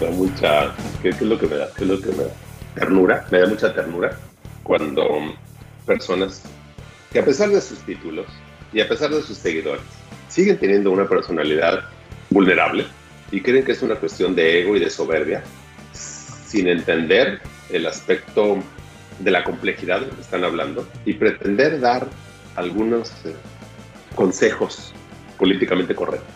Da mucha, ¿qué, es lo que me da? ¿Qué es lo que me da? Ternura, me da mucha ternura cuando personas que a pesar de sus títulos y a pesar de sus seguidores, siguen teniendo una personalidad vulnerable y creen que es una cuestión de ego y de soberbia, sin entender el aspecto de la complejidad de lo que están hablando y pretender dar algunos eh, consejos políticamente correctos.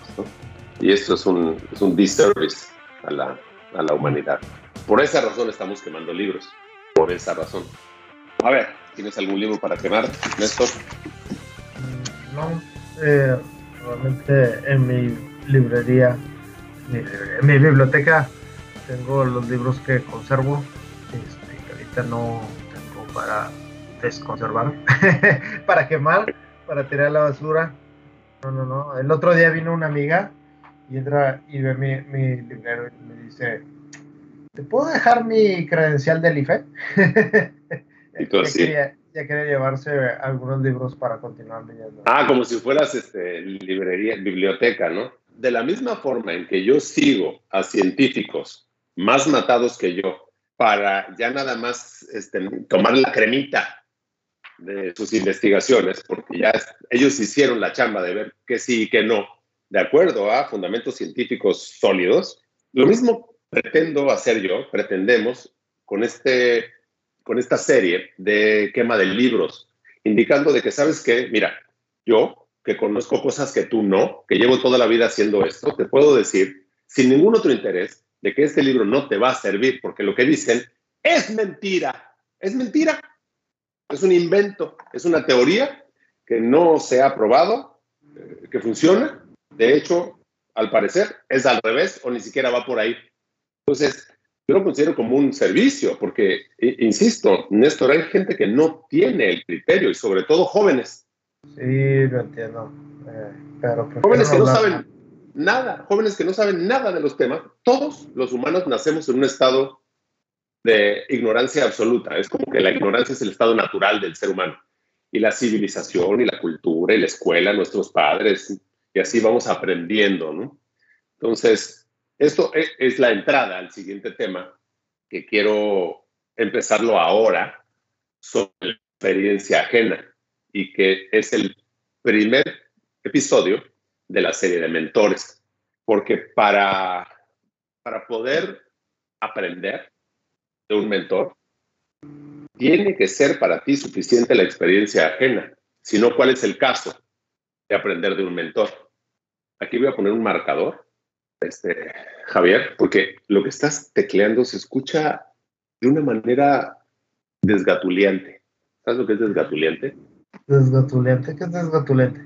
Y esto es un, es un disservice a la, a la humanidad. Por esa razón estamos quemando libros. Por esa razón. A ver, ¿tienes algún libro para quemar, Néstor? No, eh, realmente en mi librería, en mi biblioteca, tengo los libros que conservo, este, que ahorita no tengo para desconservar, para quemar, para tirar a la basura. No, no, no. El otro día vino una amiga y entra y ve mi, mi librero y me dice, ¿te puedo dejar mi credencial del IFE? Y tú así. Ya quería, llevarse algunos libros para continuar leyendo. Ah, como si fueras este, librería, biblioteca, ¿no? De la misma forma en que yo sigo a científicos más matados que yo para ya nada más este, tomar la cremita de sus investigaciones, porque ya ellos hicieron la chamba de ver que sí y que no, de acuerdo a fundamentos científicos sólidos. Lo mismo pretendo hacer yo, pretendemos, con este con esta serie de quema de libros, indicando de que, ¿sabes qué? Mira, yo, que conozco cosas que tú no, que llevo toda la vida haciendo esto, te puedo decir, sin ningún otro interés, de que este libro no te va a servir, porque lo que dicen es mentira, es mentira, es un invento, es una teoría que no se ha probado, eh, que funciona, de hecho, al parecer, es al revés o ni siquiera va por ahí. Entonces, yo lo considero como un servicio, porque, insisto, Néstor, hay gente que no tiene el criterio y sobre todo jóvenes. Sí, lo entiendo. Eh, pero jóvenes que no saben nada, jóvenes que no saben nada de los temas. Todos los humanos nacemos en un estado de ignorancia absoluta. Es como que la ignorancia es el estado natural del ser humano. Y la civilización y la cultura y la escuela, nuestros padres, y así vamos aprendiendo, ¿no? Entonces, esto e, es la entrada al siguiente tema que quiero empezarlo ahora sobre la experiencia ajena y que es el primer episodio de la serie de mentores. Porque para, para poder aprender de un mentor, tiene que ser para ti suficiente la experiencia ajena, sino cuál es el caso de aprender de un mentor. Aquí voy a poner un marcador este, Javier, porque lo que estás tecleando se escucha de una manera desgatuliante. ¿Sabes lo que es desgatuliante? ¿Desgatuliante? ¿Qué es desgatuliante?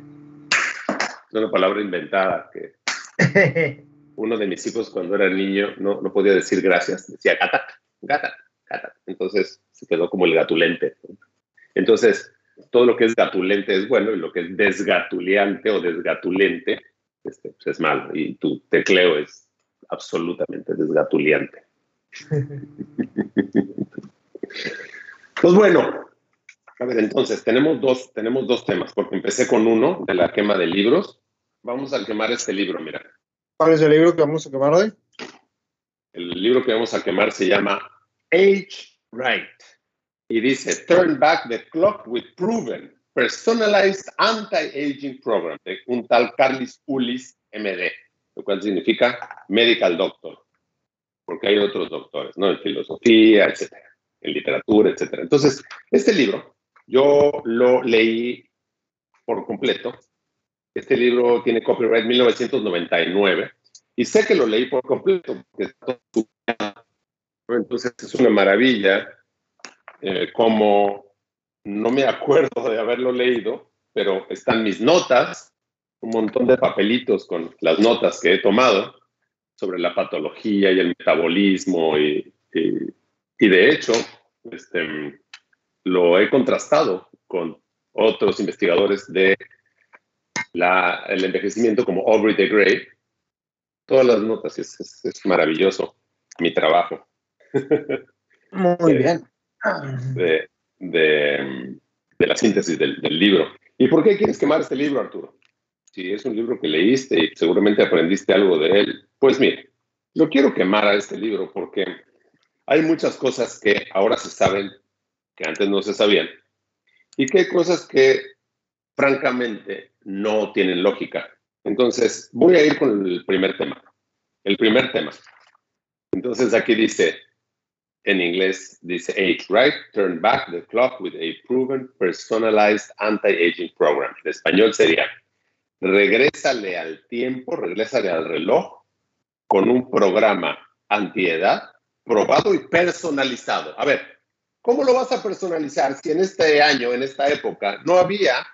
Es una palabra inventada que uno de mis hijos cuando era niño no, no podía decir gracias, decía gata, gata, gata. Entonces se quedó como el gatulente. Entonces, todo lo que es gatulente es bueno y lo que es desgatuliante o desgatulente este, pues, es malo y tu tecleo es absolutamente desgatuliante. pues bueno, a ver, entonces tenemos dos, tenemos dos temas, porque empecé con uno de la quema de libros. Vamos a quemar este libro, mira. ¿Cuál es el libro que vamos a quemar hoy? El libro que vamos a quemar se llama Age Right y dice Turn Back the Clock with Proven Personalized Anti-Aging Program de un tal Carlis Ulis MD, lo cual significa Medical Doctor, porque hay otros doctores, ¿no? En filosofía, etcétera, en literatura, etcétera. Entonces, este libro yo lo leí por completo. Este libro tiene copyright 1999 y sé que lo leí por completo porque entonces es una maravilla eh, como no me acuerdo de haberlo leído, pero están mis notas, un montón de papelitos con las notas que he tomado. sobre la patología y el metabolismo y, y, de hecho este, lo he contrastado con otros investigadores de la, el envejecimiento como Aubrey de Grey. Todas las notas, es, es, maravilloso mi trabajo. Muy bien. De, de, la síntesis del, del, libro. ¿Y por qué quieres quemar este libro, Arturo? Si es un libro que leíste y seguramente aprendiste algo de él, pues mire, yo quiero quemar a este libro porque hay muchas cosas que ahora se saben que antes no se sabían y que hay cosas que francamente no tienen lógica. Entonces, voy a ir con el primer tema. El primer tema. Entonces, aquí dice, en inglés dice age right, turn back the clock with a proven personalized anti-aging program. En español sería, regrésale al tiempo, regrésale al reloj con un programa antiedad probado y personalizado. A ver, ¿cómo lo vas a personalizar si en este año, en esta época, no había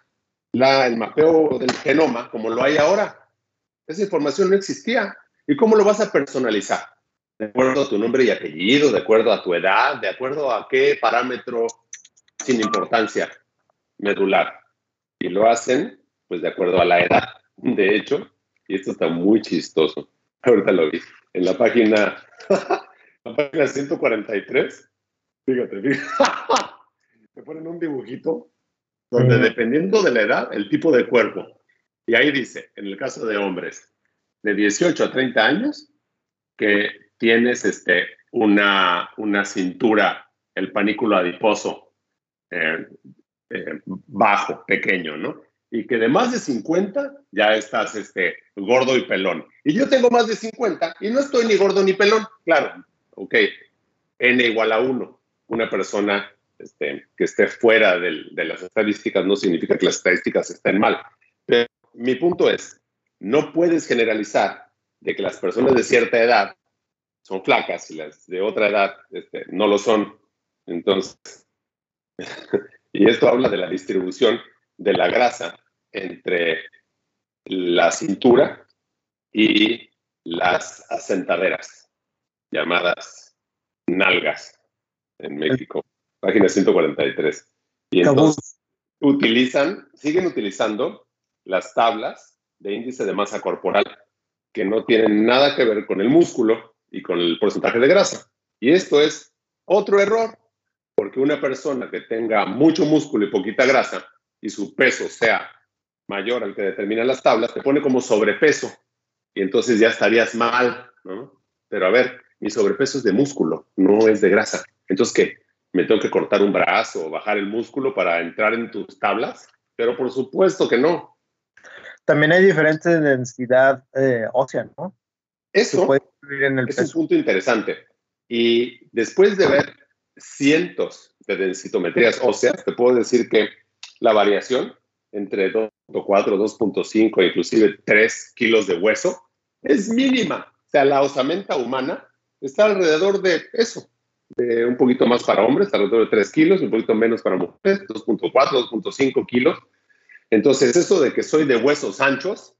la, el mapeo del genoma como lo hay ahora? Esa información no existía. ¿Y cómo lo vas a personalizar? De acuerdo a tu nombre y apellido, de acuerdo a tu edad, de acuerdo a qué parámetro sin importancia medular. Y lo hacen, pues, de acuerdo a la edad. De hecho, y esto está muy chistoso, ahorita lo vi, en la página, la página 143, fíjate, fíjate, te ponen un dibujito donde dependiendo de la edad, el tipo de cuerpo, y ahí dice, en el caso de hombres, de 18 a 30 años, que tienes este, una, una cintura, el panículo adiposo eh, eh, bajo, pequeño, ¿no? Y que de más de 50 ya estás este, gordo y pelón. Y yo tengo más de 50 y no estoy ni gordo ni pelón. Claro, ok, n igual a 1. Una persona este, que esté fuera de las estadísticas no significa que las estadísticas estén mal. Pero mi punto es, no puedes generalizar de que las personas de cierta edad son flacas y las de otra edad este, no lo son. Entonces, y esto habla de la distribución de la grasa entre la cintura y las asentaderas, llamadas nalgas en México, página 143. Y entonces utilizan, siguen utilizando las tablas de índice de masa corporal que no tienen nada que ver con el músculo, y con el porcentaje de grasa. Y esto es otro error, porque una persona que tenga mucho músculo y poquita grasa y su peso sea mayor al que determinan las tablas, te pone como sobrepeso y entonces ya estarías mal, ¿no? Pero a ver, mi sobrepeso es de músculo, no es de grasa. Entonces, ¿qué? ¿Me tengo que cortar un brazo o bajar el músculo para entrar en tus tablas? Pero por supuesto que no. También hay diferente densidad eh, ósea, ¿no? Eso es un punto interesante. Y después de ver cientos de densitometrías óseas, te puedo decir que la variación entre 2.4, 2.5, inclusive 3 kilos de hueso es mínima. O sea, la osamenta humana está alrededor de eso, de un poquito más para hombres, alrededor de 3 kilos, un poquito menos para mujeres, 2.4, 2.5 kilos. Entonces, eso de que soy de huesos anchos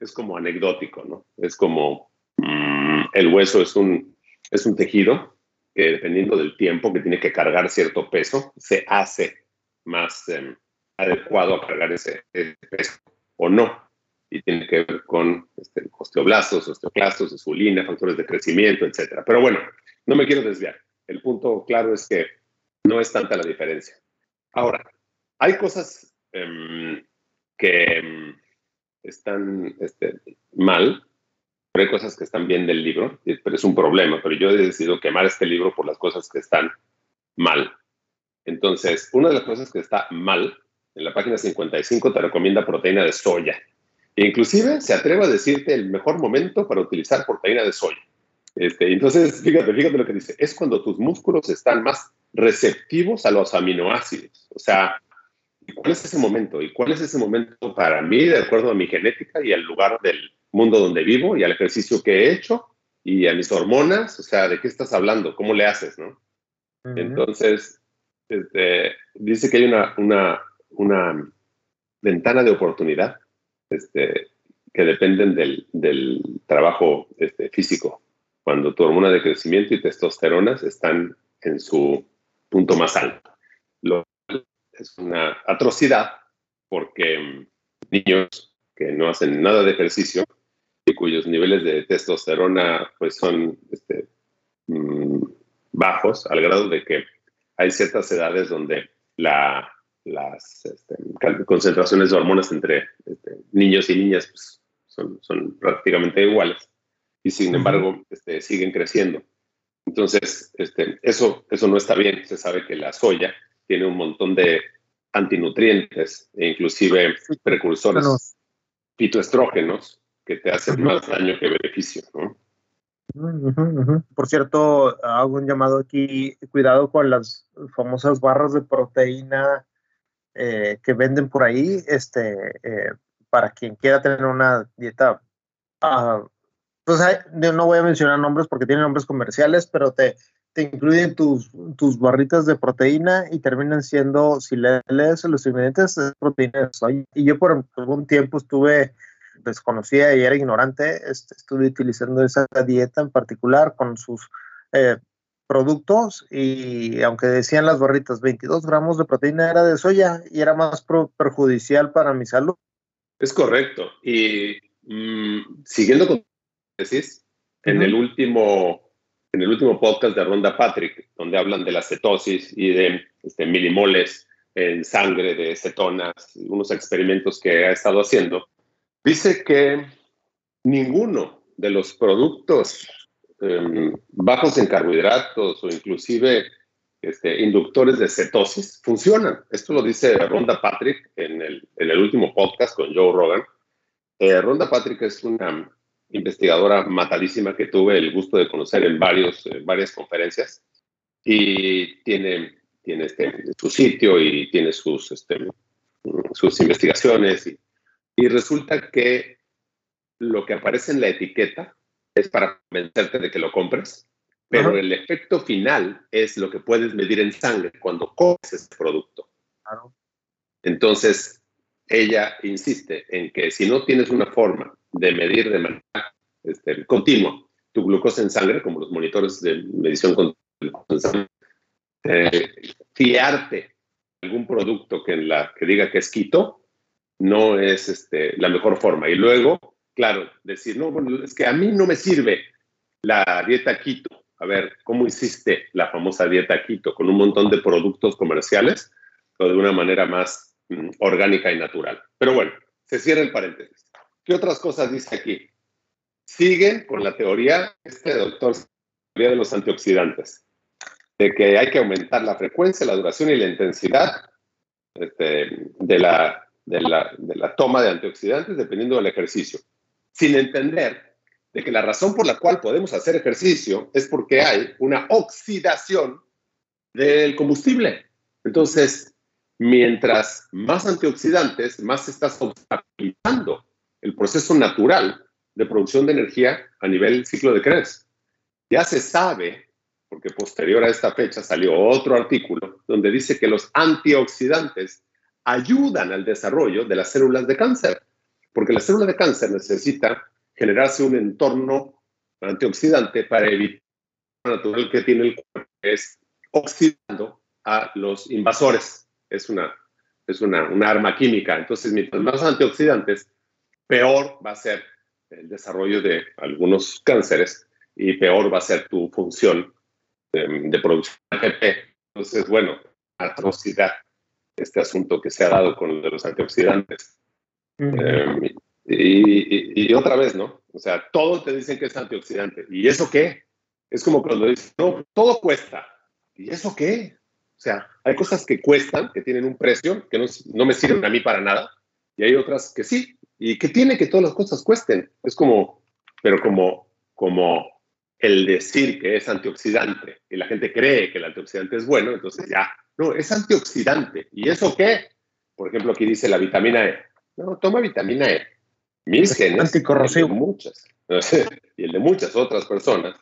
es como anecdótico, ¿no? Es como mm, el hueso es un, es un tejido que dependiendo del tiempo que tiene que cargar cierto peso, se hace más em, adecuado a cargar ese, peso o no. Y tiene que ver con este, osteoblastos, osteoclastos, insulina, factores de crecimiento, etc. Pero bueno, no me quiero desviar. El punto claro es que no es tanta la diferencia. Ahora, hay cosas em, que em, están este, mal, pero hay cosas que están bien del libro, pero es un problema. Pero yo he decidido quemar este libro por las cosas que están mal. Entonces, una de las cosas que está mal, en la página 55 te recomienda proteína de soya. E inclusive se atreve a decirte el mejor momento para utilizar proteína de soya. Este, entonces, fíjate, fíjate lo que dice. Es cuando tus músculos están más receptivos a los aminoácidos. O sea, cuál es ese momento? ¿Y cuál es ese momento para mí, de acuerdo a mi genética y al lugar del mundo donde vivo y al ejercicio que he hecho y a mis hormonas? O sea, ¿de qué estás hablando? ¿Cómo le haces, no? Entonces, este, dice que hay una, una, una ventana de oportunidad este, que dependen del, del trabajo este, físico. Cuando tu hormona de crecimiento y testosteronas están en su punto más alto. Lo es una atrocidad porque mm, niños que no hacen nada de ejercicio y cuyos niveles de testosterona pues son este, mm, bajos al grado de que hay ciertas edades donde la, las este, concentraciones de hormonas entre este, niños y niñas pues, son, son, prácticamente iguales y sin embargo siguen creciendo. Entonces, eso, eso no está bien. Se sabe que la soya tiene un montón de antinutrientes e inclusive precursores fitoestrógenos que te hacen más daño que beneficio. ¿no? Por cierto, hago un llamado aquí, cuidado con las famosas barras de proteína eh, que venden por ahí, este, eh, para quien quiera tener una dieta, uh, pues no voy a mencionar nombres porque tienen nombres comerciales, pero te, te incluyen tus, tus barritas de proteína y terminan siendo, si lees los ingredientes, es proteína de soya. Y yo por algún tiempo estuve desconocida y era ignorante, este, estuve utilizando esa dieta en particular con sus eh, productos y aunque decían las barritas 22 gramos de proteína era de soya y era más perjudicial para mi salud. Es correcto. Y mm, siguiendo con decís, en el último en el último podcast de Ronda Patrick, donde hablan de la cetosis y de este, milimoles en sangre de cetonas, unos experimentos que ha estado haciendo, dice que ninguno de los productos em, bajos en carbohidratos o inclusive este, inductores de cetosis funcionan. Esto lo dice Ronda Patrick en el, último podcast con Joe Rogan. Eh, Ronda Patrick es una investigadora matadísima que tuve el gusto de conocer en varios, varias conferencias. Y tiene, tiene este, su sitio y tiene sus, este, sus investigaciones y, y resulta que lo que aparece en la etiqueta es para convencerte de que lo compres, pero el efecto final es lo que puedes medir en sangre cuando comes ese producto. Entonces, ella insiste en que si no tienes una forma de medir de manera este, continua tu glucosa en sangre, como los monitores de medición continua en sangre, eh, fiarte algún producto que, en la, que diga que es quito no es este, la mejor forma. Y luego, claro, decir, no, bueno, es que a mí no me sirve la dieta quito. A ver, ¿cómo hiciste la famosa dieta quito? ¿Con un montón de productos comerciales o de una manera más mm, orgánica y natural? Pero bueno, se cierra el paréntesis. ¿Qué otras cosas dice aquí? Siguen con la teoría, este doctor, teoría de los antioxidantes, de que hay que aumentar la frecuencia, la duración y la intensidad este, de, la, de, la, de la toma de antioxidantes dependiendo del ejercicio, sin entender de que la razón por la cual podemos hacer ejercicio es porque hay una oxidación del combustible. Entonces, mientras más antioxidantes, más estás obstaculizando el proceso natural de producción de energía a nivel ciclo de Krebs. Ya se sabe, porque posterior a esta fecha salió otro artículo donde dice que los antioxidantes ayudan al desarrollo de las células de cáncer, porque la célula de cáncer necesita generarse un entorno antioxidante para evitar que tiene el cuerpo, que es oxidando a los invasores. Es una, es una, una arma química. Entonces, mientras más antioxidantes, peor va a ser el desarrollo de algunos cánceres y peor va a ser tu función de, producción de ATP. Entonces, bueno, atrocidad este asunto que se ha dado con los antioxidantes. Em, y, otra vez, ¿no? O sea, todo te dicen que es antioxidante. ¿Y eso qué? Es como cuando dicen, no, todo cuesta. ¿Y eso qué? O sea, hay cosas que cuestan, que tienen un precio, que no, no me sirven a mí para nada, y hay otras que sí, ¿Y qué tiene que todas las cosas cuesten? Es como, pero como, como el decir que es antioxidante y la gente cree que el antioxidante es bueno, entonces ya, no, es antioxidante. ¿Y eso qué? Por ejemplo, aquí dice la vitamina E. No, toma vitamina E. Mis genes, anticorrosivo. muchas, y el de muchas otras personas,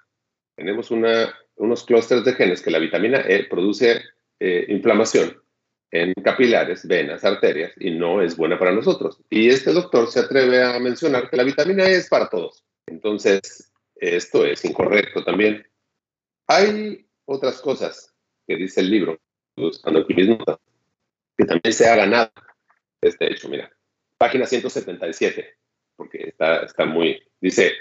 tenemos una, unos clústeres de genes que la vitamina E produce eh, inflamación en capilares, venas, arterias y no es buena para nosotros. Y este doctor se atreve a mencionar que la vitamina E es para todos. Entonces, esto es incorrecto también. Hay otras cosas que dice el libro, buscando aquí que también se ha ganado este hecho. Mira, página 177, porque está, está muy, dice,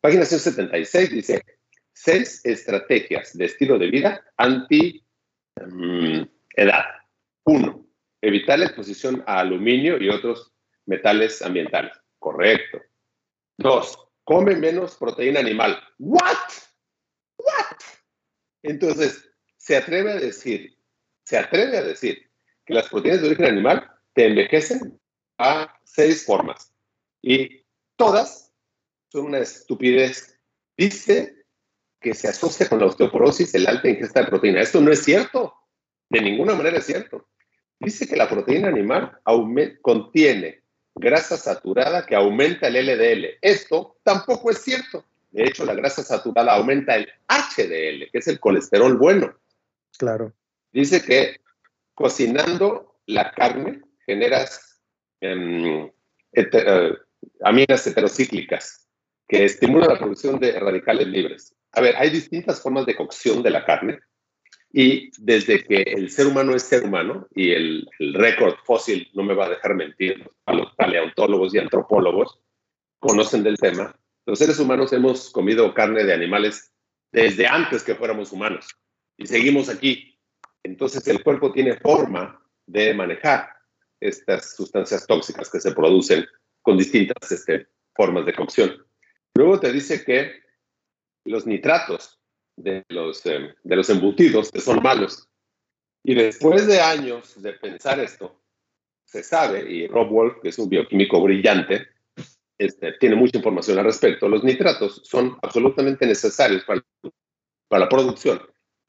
página 176 dice, seis estrategias de estilo de vida anti mm, edad. Evitar la exposición a aluminio y otros metales ambientales. Correcto. Dos, come menos proteína animal. ¿What? ¿What? Entonces, se atreve a decir, se atreve a decir que las proteínas de origen animal te envejecen a seis formas. Y todas son una estupidez. Dice que se asocia con la osteoporosis el alta ingesta de proteína. Esto no es cierto. De ninguna manera es cierto. Dice que la proteína animal contiene grasa saturada que aumenta el LDL. Esto tampoco es cierto. De hecho, la grasa saturada aumenta el HDL, que es el colesterol bueno. Claro. Dice que cocinando la carne generas em, eh, aminas heterocíclicas que estimulan la producción de radicales libres. A ver, hay distintas formas de cocción de la carne y desde que el ser humano es ser humano y el, récord fósil no me va a dejar mentir, los paleontólogos y antropólogos conocen del tema, los seres humanos hemos comido carne de animales desde antes que fuéramos humanos y seguimos aquí. Entonces el cuerpo tiene forma de manejar estas sustancias tóxicas que se producen con distintas este, formas de cocción. Luego te dice que los nitratos de los, eh, de los embutidos que son malos. Y después de años de pensar esto, se sabe, y Rob Wolf, que es un bioquímico brillante, este, tiene mucha información al respecto, los nitratos son absolutamente necesarios para, para la producción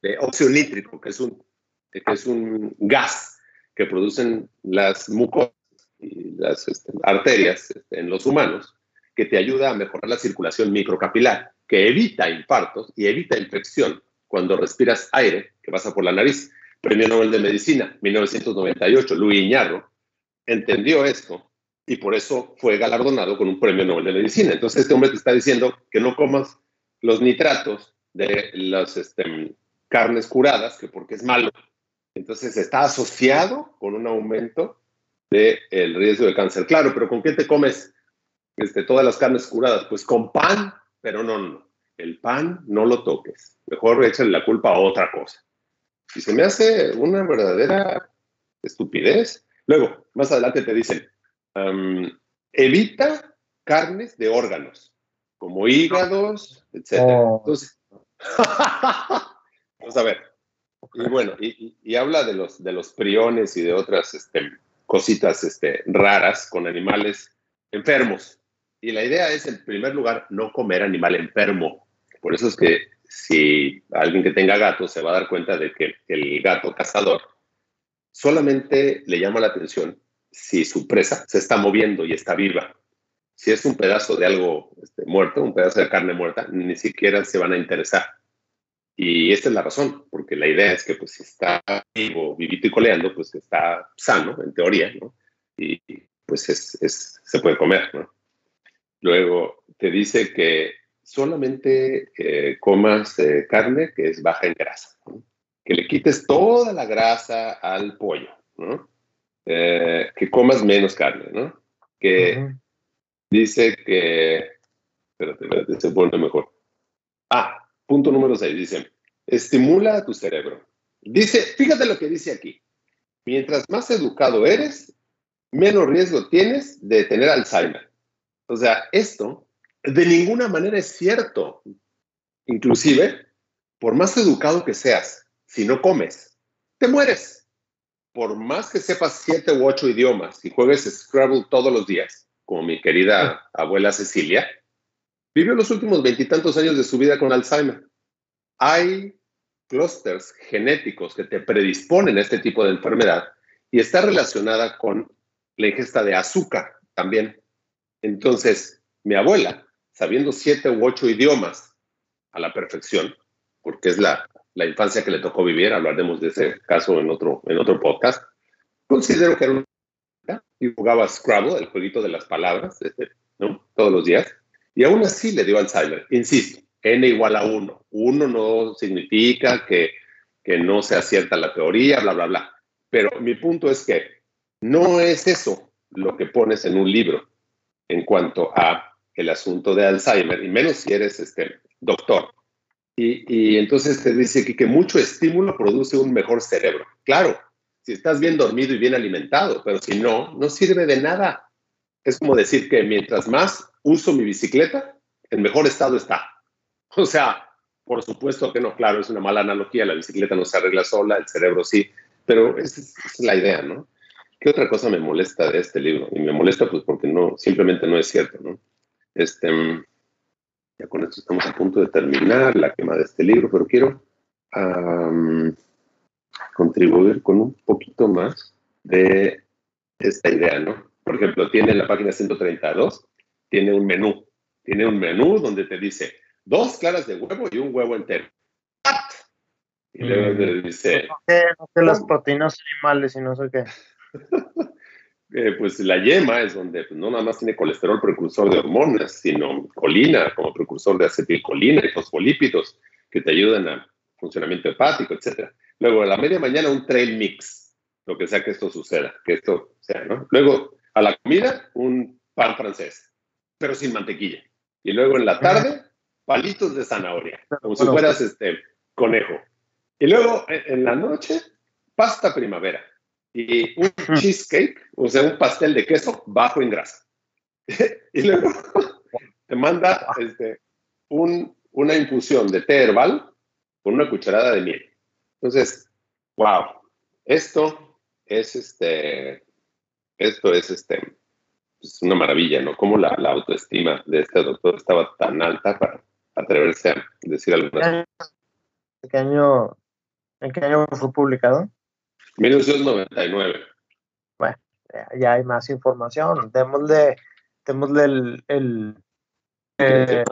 de óxido nítrico, que es un, que es un gas que producen las mucosas y las este, arterias este, en los humanos, que te ayuda a mejorar la circulación microcapilar que evita infartos y evita infección cuando respiras aire que pasa por la nariz. Premio Nobel de Medicina, 1998, Luis Iñarro, entendió esto y por eso fue galardonado con un premio Nobel de Medicina. Entonces este hombre te está diciendo que no comas los nitratos de las este, carnes curadas, que porque es malo. Entonces está asociado con un aumento del el riesgo de cáncer. Claro, pero ¿con qué te comes este, todas las carnes curadas? Pues con pan, pero no, no, el pan no lo toques. Mejor échale la culpa a otra cosa. Y se me hace una verdadera estupidez. Luego, más adelante te dicen, evita carnes de órganos, como hígados, etc. Oh. Entonces, vamos a ver. Y bueno, y, habla de los, de los priones y de otras este, cositas este, raras con animales enfermos. Y la idea es, en primer lugar, no comer animal enfermo. Por eso es que si alguien que tenga gato se va a dar cuenta de que el gato cazador solamente le llama la atención si su presa se está moviendo y está viva. Si es un pedazo de algo este, muerto, un pedazo de carne muerta, ni siquiera se van a interesar. Y esta es la razón, porque la idea es que pues si está vivo, vivito y coleando, pues está sano, en teoría, ¿no? Y pues es, se puede comer, ¿no? Luego te dice que solamente eh, comas eh, carne que es baja en grasa, que le quites toda la grasa al pollo, eh, que comas menos carne, ¿no? que dice que, espérate, espérate, se pone mejor. Ah, punto número 6, dice, estimula a tu cerebro. Dice, fíjate lo que dice aquí, mientras más educado eres, menos riesgo tienes de tener Alzheimer. O sea, esto de ninguna manera es cierto. Inclusive, por más educado que seas, si no comes, te mueres. Por más que sepas siete u ocho idiomas y juegues Scrabble todos los días, como mi querida abuela Cecilia, vivió los últimos veintitantos años de su vida con Alzheimer. Hay clústeres genéticos que te predisponen a este tipo de enfermedad y está relacionada con la ingesta de azúcar también. Entonces, mi abuela, sabiendo siete u ocho idiomas a la perfección, porque es la, la infancia que le tocó vivir, hablaremos de ese caso en otro, en otro podcast, considero que era un... Y jugaba Scrabble, el jueguito de las palabras, este, ¿no? Todos los días. Y aún así le dio Alzheimer. Insisto, n igual a 1. 1 no significa que, que no sea cierta la teoría, bla, bla, bla. Pero mi punto es que no es eso lo que pones en un libro en cuanto a el asunto de Alzheimer, y menos si eres este, doctor. Y, entonces te dice que, que mucho estímulo produce un mejor cerebro. Claro, si estás bien dormido y bien alimentado, pero si no, no sirve de nada. Es como decir que mientras más uso mi bicicleta, en mejor estado está. O sea, por supuesto que no, claro, es una mala analogía, la bicicleta no se arregla sola, el cerebro sí, pero esa es, la idea, ¿no? ¿Qué otra cosa me molesta de este libro? Y me molesta pues porque no, simplemente no es cierto, ¿no? Este, ya con esto estamos a punto de terminar la quema de este libro, pero quiero contribuir con un poquito más de esta idea, ¿no? Por ejemplo, tiene en la página 132, tiene un menú, tiene un menú donde te dice dos claras de huevo y un huevo entero. Y luego te dice... No sé, las proteínas animales y no sé qué. Eh, pues la yema es donde pues, no nada más tiene colesterol precursor de hormonas, sino colina como precursor de acetilcolina y fosfolípidos que te ayudan al funcionamiento hepático, etc. Luego a la media mañana un trail mix, lo que sea que esto suceda, que esto sea, ¿no? Luego a la comida un pan francés, pero sin mantequilla. Y luego en la tarde palitos de zanahoria, como si fueras este conejo. Y luego en la noche pasta primavera y un cheesecake, o sea, un pastel de queso bajo en grasa. y luego te manda este, un, una infusión de té herbal con una cucharada de miel. Entonces, wow, esto es este, esto es este, es una maravilla, ¿no? Cómo la, la, autoestima de este doctor estaba tan alta para atreverse a decir algunas cosas. ¿En qué año, en qué año fue publicado? 1999. Bueno, ya hay más información. Démosle, démosle el... el eh,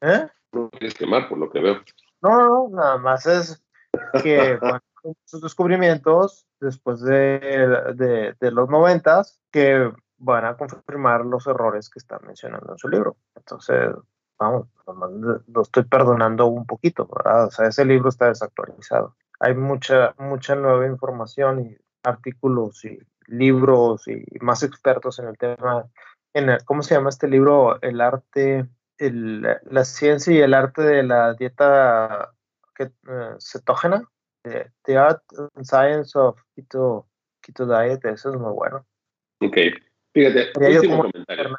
¿eh? No quieres quemar, por lo que veo. No, no, nada más es que bueno, sus descubrimientos después de, de, de los noventas que van a confirmar los errores que está mencionando en su libro. Entonces, vamos, lo estoy perdonando un poquito, ¿verdad? O sea, ese libro está desactualizado hay mucha, mucha nueva información y artículos y libros y más expertos en el tema. En ¿Cómo se llama este libro? El arte, el, la ciencia y el arte de la dieta eh, cetógena. The, Art and Science of Keto, Keto Diet, eso es muy bueno. Ok, fíjate, último comentario.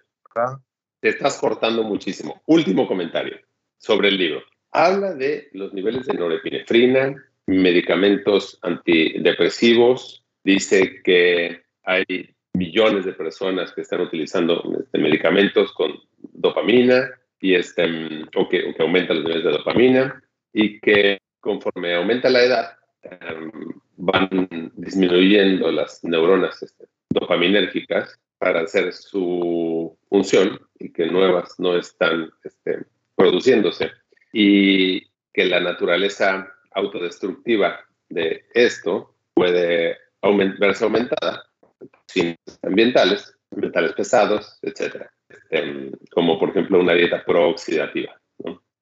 Te estás cortando muchísimo. Último comentario sobre el libro. Habla de los niveles de norepinefrina, medicamentos antidepresivos, dice que hay millones de personas que están utilizando este, medicamentos con dopamina y este, o, que, aumentan los niveles de dopamina y que conforme aumenta la edad em, van disminuyendo las neuronas este, dopaminérgicas para hacer su función y que nuevas no están este, produciéndose. Y que la naturaleza autodestructiva de esto puede verse aumentada sin ambientales, ambientales pesados, etc. Este, como por ejemplo una dieta prooxidativa.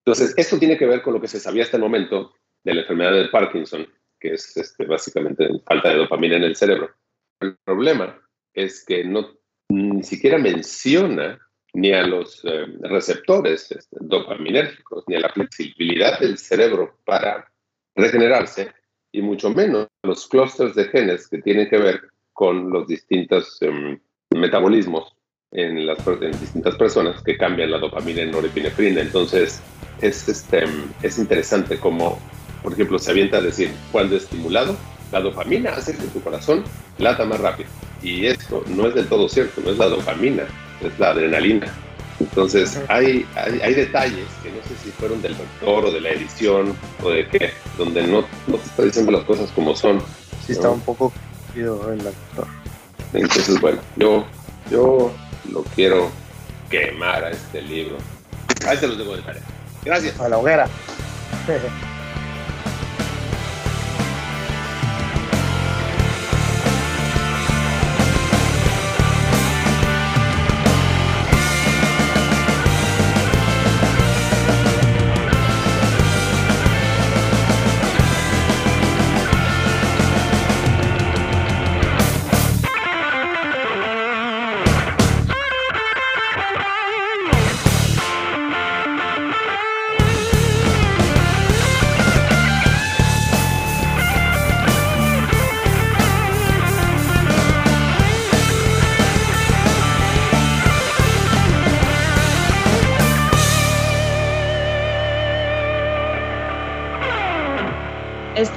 Entonces, esto tiene que ver con lo que se sabía hasta el momento de la enfermedad de Parkinson, que es este, básicamente falta de dopamina en el cerebro. El problema es que no ni siquiera menciona ni a los eh, receptores este, dopaminérgicos, ni a la flexibilidad del cerebro para regenerarse y mucho menos los clústeres de genes que tienen que ver con los distintos em, metabolismos en las distintas personas que cambian la dopamina en norepinefrina. Entonces, es, este, es interesante como, por ejemplo, se avienta a decir, cuando estimulado, la dopamina hace que tu corazón lata más rápido. Y esto no es del todo cierto, no es la dopamina, es la adrenalina. Entonces, hay, hay, detalles que no sé si fueron del doctor o de la edición o de qué, donde no, no te está diciendo las cosas como son. Sí, está un poco confundido el doctor. Entonces, bueno, yo, yo lo quiero quemar a este libro. Ahí se los dejo de tarea. Gracias. A la hoguera.